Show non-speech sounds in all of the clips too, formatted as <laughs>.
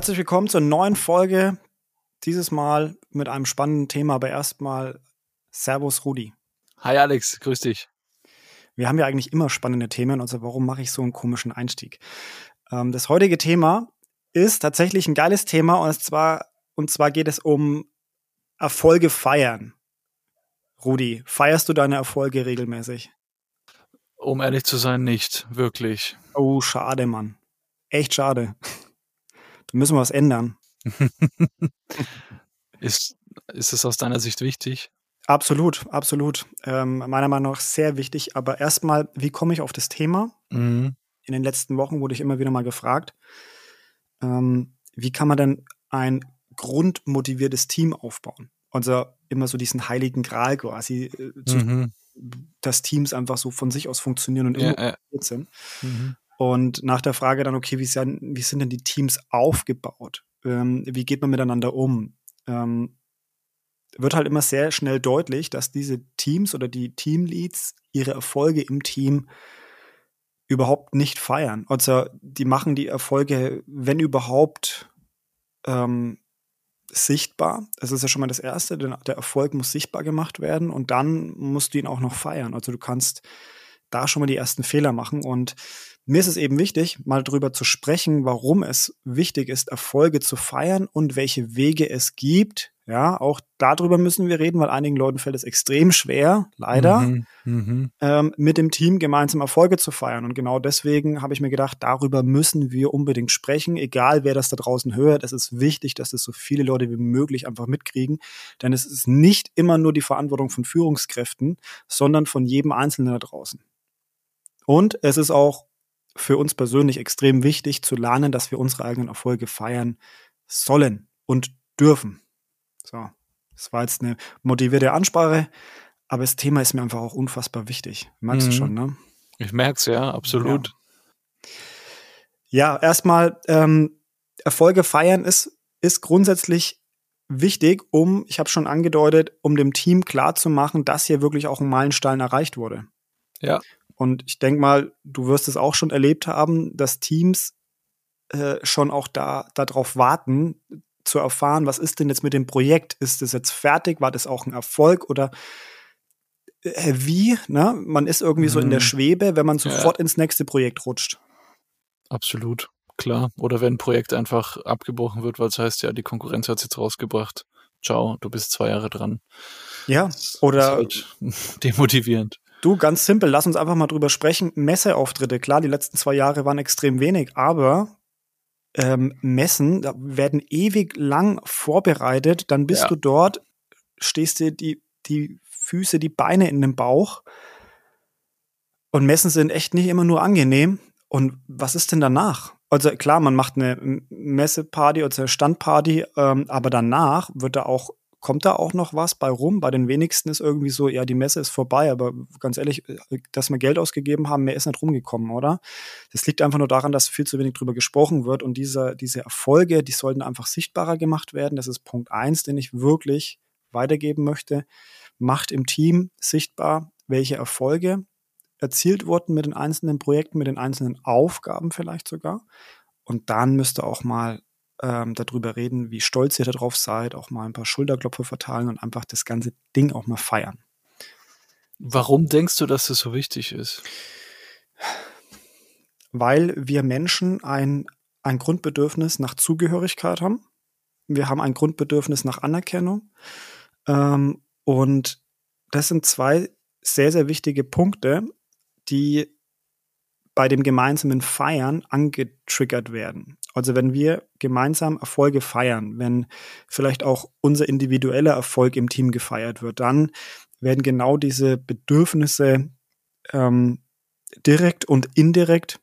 herzlich willkommen zur neuen Folge. Dieses Mal mit einem spannenden Thema, aber erstmal Servus Rudi. Hi Alex, grüß dich. Wir haben ja eigentlich immer spannende Themen, also warum mache ich so einen komischen Einstieg? Ähm, das heutige Thema ist tatsächlich ein geiles Thema und zwar, und zwar geht es um Erfolge feiern. Rudi, feierst du deine Erfolge regelmäßig? Um ehrlich zu sein, nicht wirklich. Oh, schade, Mann. Echt schade. Da müssen wir was ändern. <laughs> ist, ist es aus deiner Sicht wichtig? Absolut, absolut. Ähm, meiner Meinung nach sehr wichtig. Aber erstmal, wie komme ich auf das Thema? Mhm. In den letzten Wochen wurde ich immer wieder mal gefragt, ähm, wie kann man denn ein grundmotiviertes Team aufbauen? Also immer so diesen heiligen Gral quasi, äh, zu, mhm. dass Teams einfach so von sich aus funktionieren und immer ja, ja. sind. Mhm. Und nach der Frage dann, okay, wie sind, wie sind denn die Teams aufgebaut? Ähm, wie geht man miteinander um? Ähm, wird halt immer sehr schnell deutlich, dass diese Teams oder die Teamleads ihre Erfolge im Team überhaupt nicht feiern. Also die machen die Erfolge, wenn überhaupt, ähm, sichtbar. Das ist ja schon mal das Erste. Der Erfolg muss sichtbar gemacht werden und dann musst du ihn auch noch feiern. Also du kannst da schon mal die ersten Fehler machen und mir ist es eben wichtig, mal drüber zu sprechen, warum es wichtig ist, Erfolge zu feiern und welche Wege es gibt. Ja, auch darüber müssen wir reden, weil einigen Leuten fällt es extrem schwer, leider, mhm, mhm. ähm, mit dem Team gemeinsam Erfolge zu feiern. Und genau deswegen habe ich mir gedacht, darüber müssen wir unbedingt sprechen, egal wer das da draußen hört. Es ist wichtig, dass das so viele Leute wie möglich einfach mitkriegen, denn es ist nicht immer nur die Verantwortung von Führungskräften, sondern von jedem Einzelnen da draußen. Und es ist auch für uns persönlich extrem wichtig zu lernen, dass wir unsere eigenen Erfolge feiern sollen und dürfen. So, das war jetzt eine motivierte Ansprache, aber das Thema ist mir einfach auch unfassbar wichtig. Magst mhm. du schon, ne? Ich merk's ja, absolut. Ja, ja erstmal ähm, Erfolge feiern ist, ist grundsätzlich wichtig, um, ich habe schon angedeutet, um dem Team klarzumachen, dass hier wirklich auch ein Meilenstein erreicht wurde. Ja. Und ich denke mal, du wirst es auch schon erlebt haben, dass Teams äh, schon auch da darauf warten, zu erfahren, was ist denn jetzt mit dem Projekt? Ist es jetzt fertig? War das auch ein Erfolg? Oder äh, wie? Ne? Man ist irgendwie mhm. so in der mhm. Schwebe, wenn man sofort ja. ins nächste Projekt rutscht. Absolut, klar. Oder wenn ein Projekt einfach abgebrochen wird, weil es heißt, ja, die Konkurrenz hat es jetzt rausgebracht. Ciao, du bist zwei Jahre dran. Ja, oder halt <laughs> demotivierend. Du, ganz simpel, lass uns einfach mal drüber sprechen. Messeauftritte, klar, die letzten zwei Jahre waren extrem wenig, aber ähm, Messen da werden ewig lang vorbereitet, dann bist ja. du dort, stehst dir die, die Füße, die Beine in den Bauch. Und Messen sind echt nicht immer nur angenehm. Und was ist denn danach? Also klar, man macht eine Messeparty oder eine Standparty, ähm, aber danach wird da auch kommt da auch noch was bei rum? Bei den wenigsten ist irgendwie so, ja, die Messe ist vorbei, aber ganz ehrlich, äh, dass wir Geld ausgegeben haben, mehr ist nicht rumgekommen, oder? Das liegt einfach nur daran, dass viel zu wenig drüber gesprochen wird und diese, diese Erfolge, die sollten einfach sichtbarer gemacht werden. Das ist Punkt eins, den ich wirklich weitergeben möchte. Macht im Team sichtbar, welche Erfolge erzielt wurden mit den einzelnen Projekten, mit den einzelnen Aufgaben vielleicht sogar. Und dann müsste auch mal ähm, darüber reden, wie stolz ihr darauf seid, auch mal ein paar Schulterklopfe verteilen und einfach das ganze Ding auch mal feiern. Warum denkst du, dass das so wichtig ist? Weil wir Menschen ein, ein Grundbedürfnis nach Zugehörigkeit haben. Wir haben ein Grundbedürfnis nach Anerkennung. Ähm, und das sind zwei sehr, sehr wichtige Punkte, die bei dem gemeinsamen Feiern angetriggert werden. Also wenn wir gemeinsam Erfolge feiern, wenn vielleicht auch unser individueller Erfolg im Team gefeiert wird, dann werden genau diese Bedürfnisse ähm, direkt und indirekt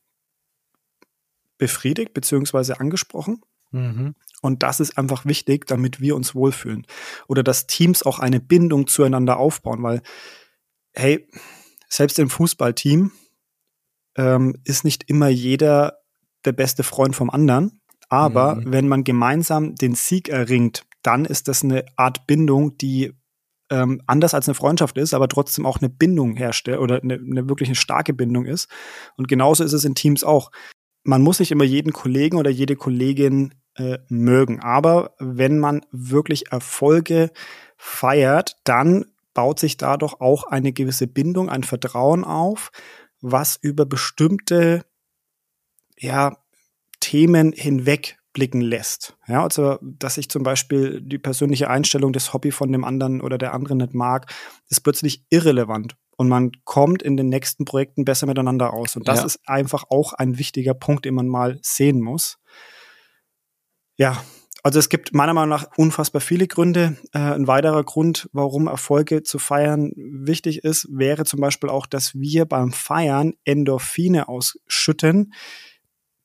befriedigt bzw. angesprochen. Mhm. Und das ist einfach wichtig, damit wir uns wohlfühlen. Oder dass Teams auch eine Bindung zueinander aufbauen, weil, hey, selbst im Fußballteam ähm, ist nicht immer jeder der beste Freund vom anderen. Aber mhm. wenn man gemeinsam den Sieg erringt, dann ist das eine Art Bindung, die ähm, anders als eine Freundschaft ist, aber trotzdem auch eine Bindung herstellt oder eine, eine wirklich eine starke Bindung ist. Und genauso ist es in Teams auch. Man muss nicht immer jeden Kollegen oder jede Kollegin äh, mögen. Aber wenn man wirklich Erfolge feiert, dann baut sich dadurch auch eine gewisse Bindung, ein Vertrauen auf, was über bestimmte ja, Themen hinweg blicken lässt. Ja, also, dass ich zum Beispiel die persönliche Einstellung des Hobby von dem anderen oder der anderen nicht mag, ist plötzlich irrelevant. Und man kommt in den nächsten Projekten besser miteinander aus. Und das ja. ist einfach auch ein wichtiger Punkt, den man mal sehen muss. Ja, also es gibt meiner Meinung nach unfassbar viele Gründe. Äh, ein weiterer Grund, warum Erfolge zu feiern wichtig ist, wäre zum Beispiel auch, dass wir beim Feiern Endorphine ausschütten,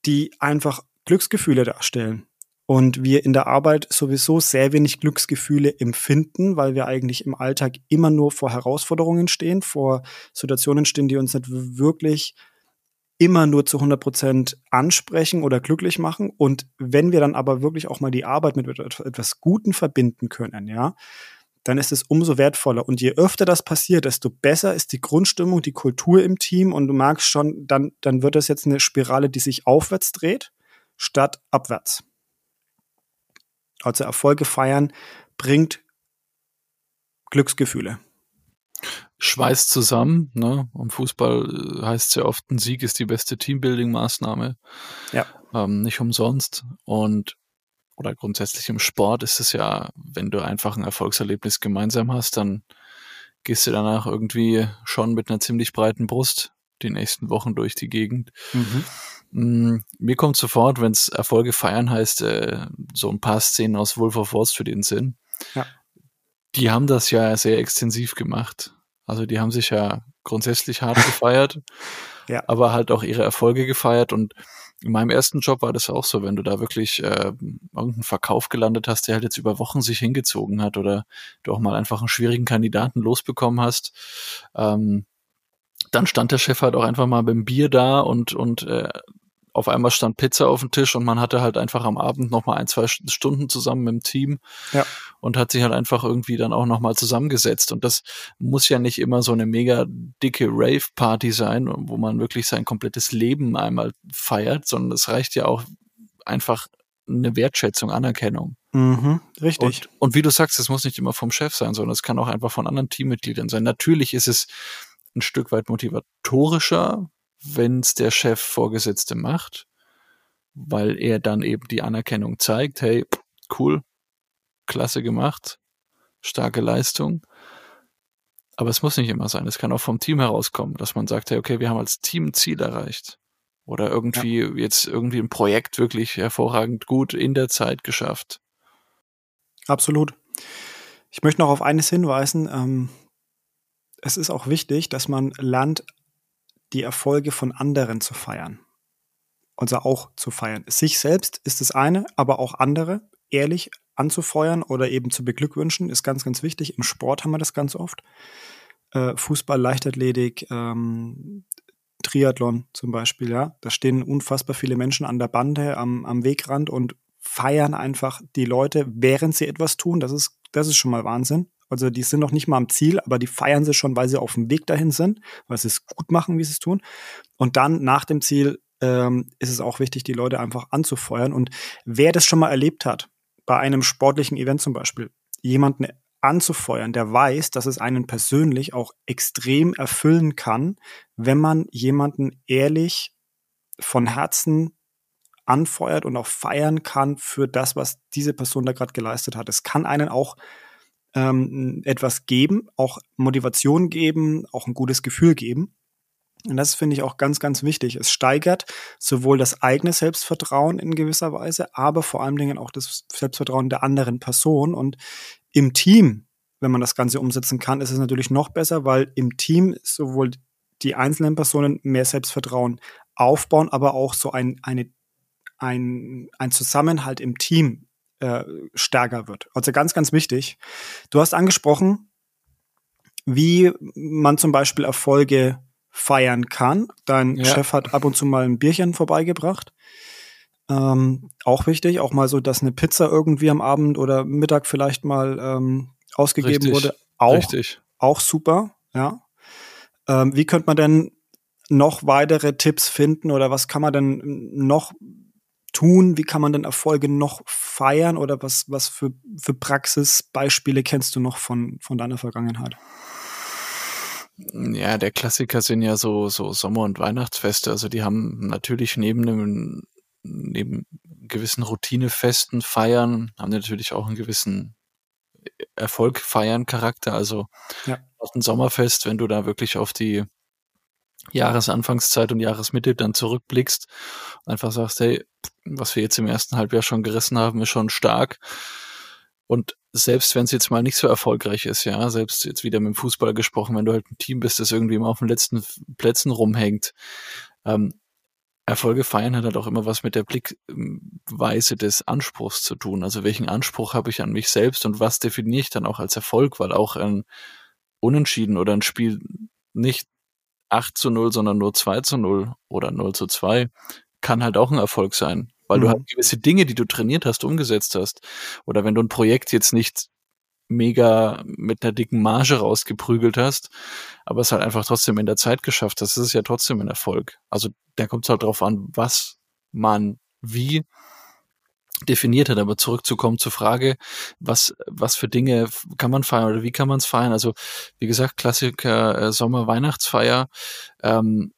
die einfach Glücksgefühle darstellen. Und wir in der Arbeit sowieso sehr wenig Glücksgefühle empfinden, weil wir eigentlich im Alltag immer nur vor Herausforderungen stehen, vor Situationen stehen, die uns nicht wirklich immer nur zu 100 Prozent ansprechen oder glücklich machen. Und wenn wir dann aber wirklich auch mal die Arbeit mit etwas Guten verbinden können, ja, dann ist es umso wertvoller. Und je öfter das passiert, desto besser ist die Grundstimmung, die Kultur im Team. Und du merkst schon, dann, dann wird das jetzt eine Spirale, die sich aufwärts dreht, statt abwärts. Also Erfolge feiern bringt Glücksgefühle schweißt zusammen. Ne? Im Fußball äh, heißt es ja oft, ein Sieg ist die beste Teambuilding-Maßnahme. Ja. Ähm, nicht umsonst. Und oder grundsätzlich im Sport ist es ja, wenn du einfach ein Erfolgserlebnis gemeinsam hast, dann gehst du danach irgendwie schon mit einer ziemlich breiten Brust die nächsten Wochen durch die Gegend. Mhm. Mm, mir kommt sofort, wenn es Erfolge feiern heißt, äh, so ein paar Szenen aus Wolf of Wall Street in den Sinn. Ja. Die haben das ja sehr extensiv gemacht. Also die haben sich ja grundsätzlich hart gefeiert, <laughs> ja. aber halt auch ihre Erfolge gefeiert. Und in meinem ersten Job war das auch so, wenn du da wirklich äh, irgendeinen Verkauf gelandet hast, der halt jetzt über Wochen sich hingezogen hat oder du auch mal einfach einen schwierigen Kandidaten losbekommen hast, ähm, dann stand der Chef halt auch einfach mal beim Bier da und, und äh, auf einmal stand Pizza auf dem Tisch und man hatte halt einfach am Abend noch mal ein, zwei Stunden zusammen mit dem Team ja. und hat sich halt einfach irgendwie dann auch noch mal zusammengesetzt. Und das muss ja nicht immer so eine mega dicke Rave-Party sein, wo man wirklich sein komplettes Leben einmal feiert, sondern es reicht ja auch einfach eine Wertschätzung, Anerkennung. Mhm, richtig. Und, und wie du sagst, es muss nicht immer vom Chef sein, sondern es kann auch einfach von anderen Teammitgliedern sein. Natürlich ist es ein Stück weit motivatorischer, wenn es der Chef Vorgesetzte macht, weil er dann eben die Anerkennung zeigt, hey, cool, klasse gemacht, starke Leistung. Aber es muss nicht immer sein. Es kann auch vom Team herauskommen, dass man sagt, hey, okay, wir haben als Team ein Ziel erreicht. Oder irgendwie ja. jetzt irgendwie ein Projekt wirklich hervorragend gut in der Zeit geschafft. Absolut. Ich möchte noch auf eines hinweisen. Ähm, es ist auch wichtig, dass man lernt, die Erfolge von anderen zu feiern. Also auch zu feiern. Sich selbst ist das eine, aber auch andere ehrlich anzufeuern oder eben zu beglückwünschen, ist ganz, ganz wichtig. Im Sport haben wir das ganz oft. Äh, Fußball, Leichtathletik, ähm, Triathlon zum Beispiel, ja. Da stehen unfassbar viele Menschen an der Bande, am, am Wegrand und feiern einfach die Leute, während sie etwas tun. Das ist, das ist schon mal Wahnsinn. Also die sind noch nicht mal am Ziel, aber die feiern sie schon, weil sie auf dem Weg dahin sind, weil sie es gut machen, wie sie es tun. Und dann nach dem Ziel ähm, ist es auch wichtig, die Leute einfach anzufeuern. Und wer das schon mal erlebt hat, bei einem sportlichen Event zum Beispiel, jemanden anzufeuern, der weiß, dass es einen persönlich auch extrem erfüllen kann, wenn man jemanden ehrlich von Herzen anfeuert und auch feiern kann für das, was diese Person da gerade geleistet hat. Es kann einen auch ähm, etwas geben, auch Motivation geben, auch ein gutes Gefühl geben. Und das finde ich auch ganz, ganz wichtig. Es steigert sowohl das eigene Selbstvertrauen in gewisser Weise, aber vor allen Dingen auch das Selbstvertrauen der anderen Person. Und im Team, wenn man das Ganze umsetzen kann, ist es natürlich noch besser, weil im Team sowohl die einzelnen Personen mehr Selbstvertrauen aufbauen, aber auch so ein, eine, ein, ein Zusammenhalt im Team äh, stärker wird. Also ganz, ganz wichtig. Du hast angesprochen, wie man zum Beispiel Erfolge feiern kann. Dein ja. Chef hat ab und zu mal ein Bierchen vorbeigebracht. Ähm, auch wichtig, auch mal so, dass eine Pizza irgendwie am Abend oder Mittag vielleicht mal ähm, ausgegeben Richtig. wurde. Auch, Richtig. auch super, ja. Ähm, wie könnte man denn noch weitere Tipps finden oder was kann man denn noch tun? Wie kann man denn Erfolge noch feiern? Oder was, was für, für Praxisbeispiele kennst du noch von, von deiner Vergangenheit? Ja, der Klassiker sind ja so, so Sommer- und Weihnachtsfeste. Also die haben natürlich neben einem, neben gewissen Routinefesten feiern, haben natürlich auch einen gewissen Erfolg feiern Charakter. Also ja. ein Sommerfest, wenn du da wirklich auf die Jahresanfangszeit und Jahresmitte dann zurückblickst, einfach sagst, hey, was wir jetzt im ersten Halbjahr schon gerissen haben, ist schon stark. Und selbst wenn es jetzt mal nicht so erfolgreich ist, ja, selbst jetzt wieder mit dem Fußball gesprochen, wenn du halt ein Team bist, das irgendwie immer auf den letzten Plätzen rumhängt, ähm, Erfolge feiern hat halt auch immer was mit der Blickweise des Anspruchs zu tun. Also welchen Anspruch habe ich an mich selbst und was definiere ich dann auch als Erfolg, weil auch ein Unentschieden oder ein Spiel nicht 8 zu 0, sondern nur 2 zu 0 oder 0 zu 2 kann halt auch ein Erfolg sein, weil mhm. du halt gewisse Dinge, die du trainiert hast, umgesetzt hast. Oder wenn du ein Projekt jetzt nicht mega mit einer dicken Marge rausgeprügelt hast, aber es halt einfach trotzdem in der Zeit geschafft hast, das ist ja trotzdem ein Erfolg. Also da kommt es halt drauf an, was man wie definiert hat. Aber zurückzukommen zur Frage, was, was für Dinge kann man feiern oder wie kann man es feiern? Also, wie gesagt, Klassiker äh, Sommer-Weihnachtsfeier, ähm,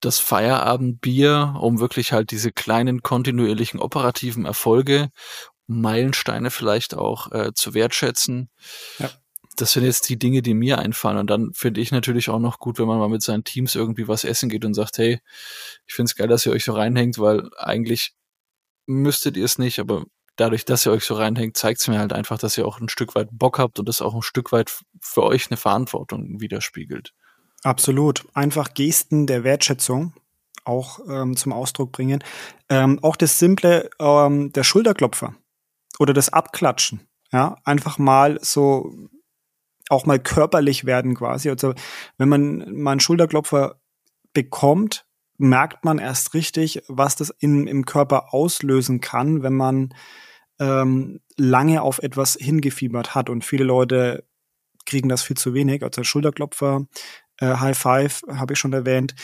das Feierabendbier, um wirklich halt diese kleinen kontinuierlichen operativen Erfolge, Meilensteine vielleicht auch äh, zu wertschätzen. Ja. Das sind jetzt die Dinge, die mir einfallen. Und dann finde ich natürlich auch noch gut, wenn man mal mit seinen Teams irgendwie was essen geht und sagt, hey, ich finde es geil, dass ihr euch so reinhängt, weil eigentlich müsstet ihr es nicht, aber dadurch, dass ihr euch so reinhängt, zeigt es mir halt einfach, dass ihr auch ein Stück weit Bock habt und das auch ein Stück weit für euch eine Verantwortung widerspiegelt. Absolut. Einfach Gesten der Wertschätzung auch ähm, zum Ausdruck bringen. Ähm, auch das simple, ähm, der Schulterklopfer oder das Abklatschen. Ja, einfach mal so auch mal körperlich werden quasi. Also wenn man mal einen Schulterklopfer bekommt, merkt man erst richtig, was das in, im Körper auslösen kann, wenn man ähm, lange auf etwas hingefiebert hat. Und viele Leute kriegen das viel zu wenig. Also Schulterklopfer, äh, High Five habe ich schon erwähnt.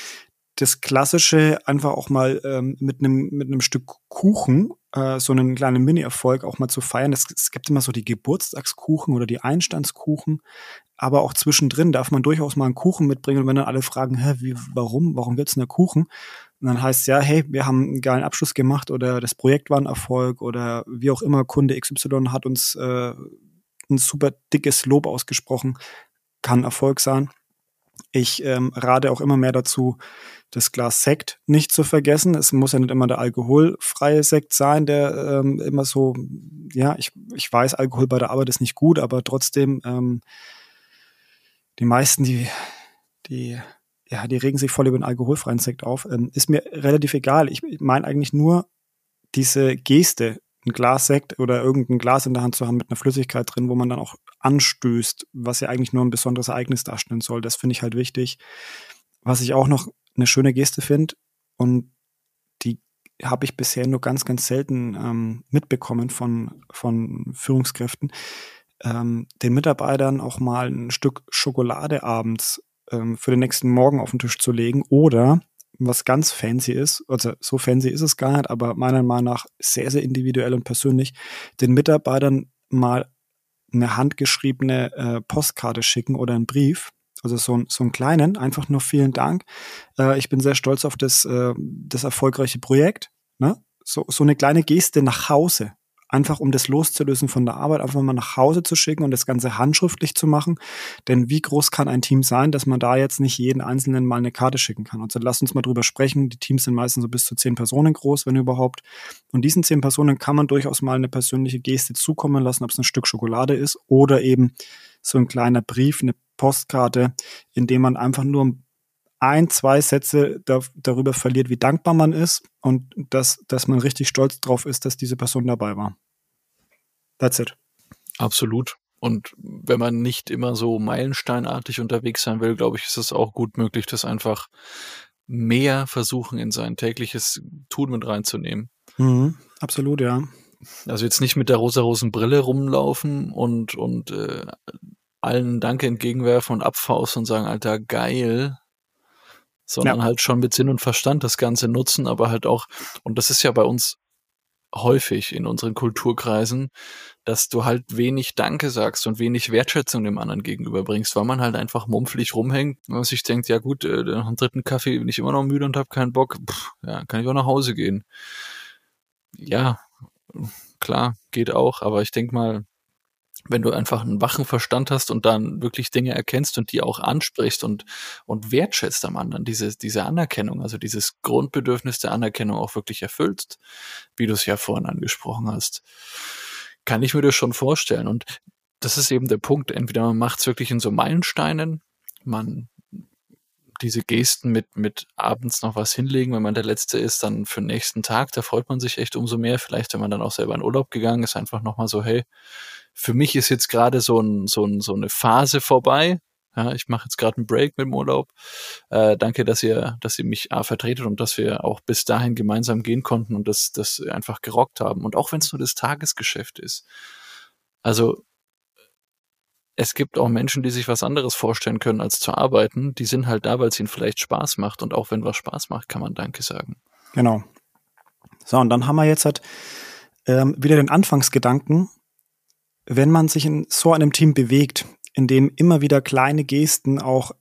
Das klassische einfach auch mal ähm, mit einem mit Stück Kuchen äh, so einen kleinen Mini-Erfolg auch mal zu feiern. Es, es gibt immer so die Geburtstagskuchen oder die Einstandskuchen, aber auch zwischendrin darf man durchaus mal einen Kuchen mitbringen. Und wenn dann alle fragen, hä, wie, warum, warum gibt's denn Kuchen? Und dann heißt es ja, hey, wir haben einen geilen Abschluss gemacht oder das Projekt war ein Erfolg oder wie auch immer, Kunde XY hat uns äh, ein super dickes Lob ausgesprochen, kann Erfolg sein. Ich ähm, rate auch immer mehr dazu, das Glas Sekt nicht zu vergessen. Es muss ja nicht immer der alkoholfreie Sekt sein, der ähm, immer so, ja, ich, ich weiß, Alkohol bei der Arbeit ist nicht gut, aber trotzdem, ähm, die meisten, die, die, ja, die regen sich voll über den alkoholfreien Sekt auf. Ähm, ist mir relativ egal. Ich meine eigentlich nur diese Geste, ein Glas Sekt oder irgendein Glas in der Hand zu haben mit einer Flüssigkeit drin, wo man dann auch anstößt, was ja eigentlich nur ein besonderes Ereignis darstellen soll. Das finde ich halt wichtig. Was ich auch noch eine schöne Geste finde und die habe ich bisher nur ganz, ganz selten ähm, mitbekommen von, von Führungskräften, ähm, den Mitarbeitern auch mal ein Stück Schokolade abends ähm, für den nächsten Morgen auf den Tisch zu legen oder was ganz fancy ist, also so fancy ist es gar nicht, aber meiner Meinung nach sehr, sehr individuell und persönlich, den Mitarbeitern mal eine handgeschriebene äh, Postkarte schicken oder einen Brief, also so, so einen kleinen, einfach nur vielen Dank. Äh, ich bin sehr stolz auf das, äh, das erfolgreiche Projekt. Ne? So, so eine kleine Geste nach Hause einfach um das loszulösen von der Arbeit, einfach mal nach Hause zu schicken und das Ganze handschriftlich zu machen. Denn wie groß kann ein Team sein, dass man da jetzt nicht jeden Einzelnen mal eine Karte schicken kann? Also lasst uns mal drüber sprechen. Die Teams sind meistens so bis zu zehn Personen groß, wenn überhaupt. Und diesen zehn Personen kann man durchaus mal eine persönliche Geste zukommen lassen, ob es ein Stück Schokolade ist oder eben so ein kleiner Brief, eine Postkarte, in dem man einfach nur ein, zwei Sätze da, darüber verliert, wie dankbar man ist und dass, dass man richtig stolz drauf ist, dass diese Person dabei war. That's it. Absolut. Und wenn man nicht immer so meilensteinartig unterwegs sein will, glaube ich, ist es auch gut möglich, das einfach mehr versuchen, in sein tägliches Tun mit reinzunehmen. Mhm, absolut, ja. Also jetzt nicht mit der rosa-rosen Brille rumlaufen und, und äh, allen Danke entgegenwerfen und abfausten und sagen, Alter, geil, sondern ja. halt schon mit Sinn und Verstand das Ganze nutzen, aber halt auch, und das ist ja bei uns häufig in unseren Kulturkreisen, dass du halt wenig Danke sagst und wenig Wertschätzung dem anderen gegenüberbringst, weil man halt einfach mumpflich rumhängt und man sich denkt, ja gut, äh, nach dem dritten Kaffee bin ich immer noch müde und habe keinen Bock, Pff, ja, kann ich auch nach Hause gehen. Ja, klar, geht auch, aber ich denke mal, wenn du einfach einen wachen Verstand hast und dann wirklich Dinge erkennst und die auch ansprichst und, und wertschätzt am anderen, diese, diese Anerkennung, also dieses Grundbedürfnis der Anerkennung auch wirklich erfüllst, wie du es ja vorhin angesprochen hast, kann ich mir das schon vorstellen. Und das ist eben der Punkt. Entweder man macht es wirklich in so Meilensteinen, man diese Gesten mit, mit abends noch was hinlegen, wenn man der Letzte ist, dann für den nächsten Tag, da freut man sich echt umso mehr. Vielleicht, wenn man dann auch selber in Urlaub gegangen ist, einfach nochmal so, hey, für mich ist jetzt gerade so, ein, so, ein, so eine Phase vorbei. Ja, ich mache jetzt gerade einen Break mit dem Urlaub. Äh, danke, dass ihr, dass ihr mich A, vertretet und dass wir auch bis dahin gemeinsam gehen konnten und das, das einfach gerockt haben. Und auch wenn es nur das Tagesgeschäft ist. Also es gibt auch Menschen, die sich was anderes vorstellen können, als zu arbeiten. Die sind halt da, weil es ihnen vielleicht Spaß macht. Und auch wenn was Spaß macht, kann man Danke sagen. Genau. So, und dann haben wir jetzt halt ähm, wieder den Anfangsgedanken, wenn man sich in so einem Team bewegt, in dem immer wieder kleine Gesten auch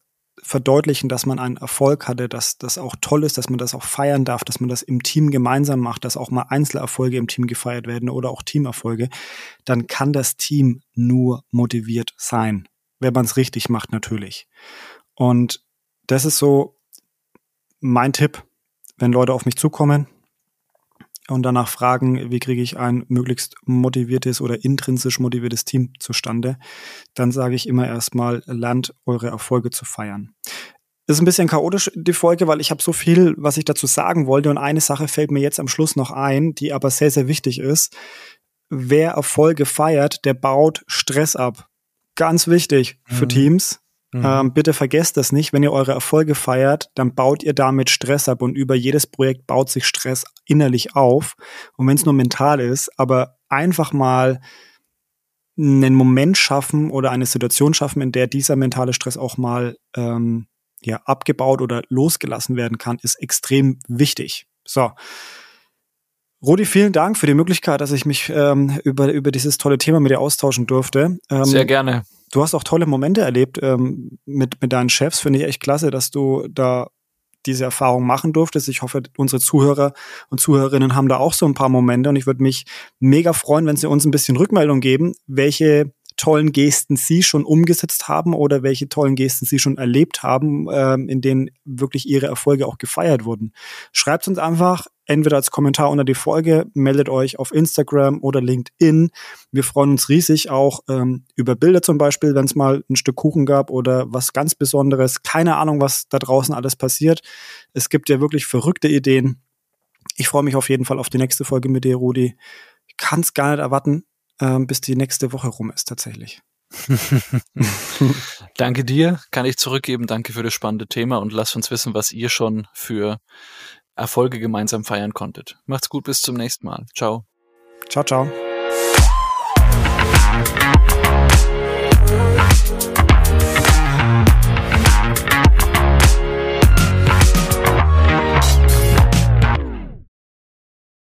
verdeutlichen, dass man einen Erfolg hatte, dass das auch toll ist, dass man das auch feiern darf, dass man das im Team gemeinsam macht, dass auch mal Einzelerfolge im Team gefeiert werden oder auch Teamerfolge, dann kann das Team nur motiviert sein, wenn man es richtig macht natürlich. Und das ist so mein Tipp, wenn Leute auf mich zukommen, und danach fragen, wie kriege ich ein möglichst motiviertes oder intrinsisch motiviertes Team zustande, dann sage ich immer erstmal, lernt eure Erfolge zu feiern. Ist ein bisschen chaotisch, die Folge, weil ich habe so viel, was ich dazu sagen wollte. Und eine Sache fällt mir jetzt am Schluss noch ein, die aber sehr, sehr wichtig ist. Wer Erfolge feiert, der baut Stress ab. Ganz wichtig für mhm. Teams. Mhm. Ähm, bitte vergesst das nicht. Wenn ihr eure Erfolge feiert, dann baut ihr damit Stress ab und über jedes Projekt baut sich Stress innerlich auf. Und wenn es nur mental ist, aber einfach mal einen Moment schaffen oder eine Situation schaffen, in der dieser mentale Stress auch mal ähm, ja, abgebaut oder losgelassen werden kann, ist extrem wichtig. So. Rudi, vielen Dank für die Möglichkeit, dass ich mich ähm, über, über dieses tolle Thema mit dir austauschen durfte. Ähm, Sehr gerne. Du hast auch tolle Momente erlebt ähm, mit, mit deinen Chefs. Finde ich echt klasse, dass du da diese Erfahrung machen durftest. Ich hoffe, unsere Zuhörer und Zuhörerinnen haben da auch so ein paar Momente und ich würde mich mega freuen, wenn sie uns ein bisschen Rückmeldung geben, welche tollen Gesten Sie schon umgesetzt haben oder welche tollen Gesten Sie schon erlebt haben, ähm, in denen wirklich Ihre Erfolge auch gefeiert wurden. Schreibt uns einfach entweder als Kommentar unter die Folge, meldet euch auf Instagram oder LinkedIn. Wir freuen uns riesig auch ähm, über Bilder zum Beispiel, wenn es mal ein Stück Kuchen gab oder was ganz Besonderes. Keine Ahnung, was da draußen alles passiert. Es gibt ja wirklich verrückte Ideen. Ich freue mich auf jeden Fall auf die nächste Folge mit dir, Rudi. Kann es gar nicht erwarten, ähm, bis die nächste Woche rum ist tatsächlich. <laughs> Danke dir, kann ich zurückgeben. Danke für das spannende Thema und lasst uns wissen, was ihr schon für Erfolge gemeinsam feiern konntet. Macht's gut, bis zum nächsten Mal. Ciao. Ciao, ciao.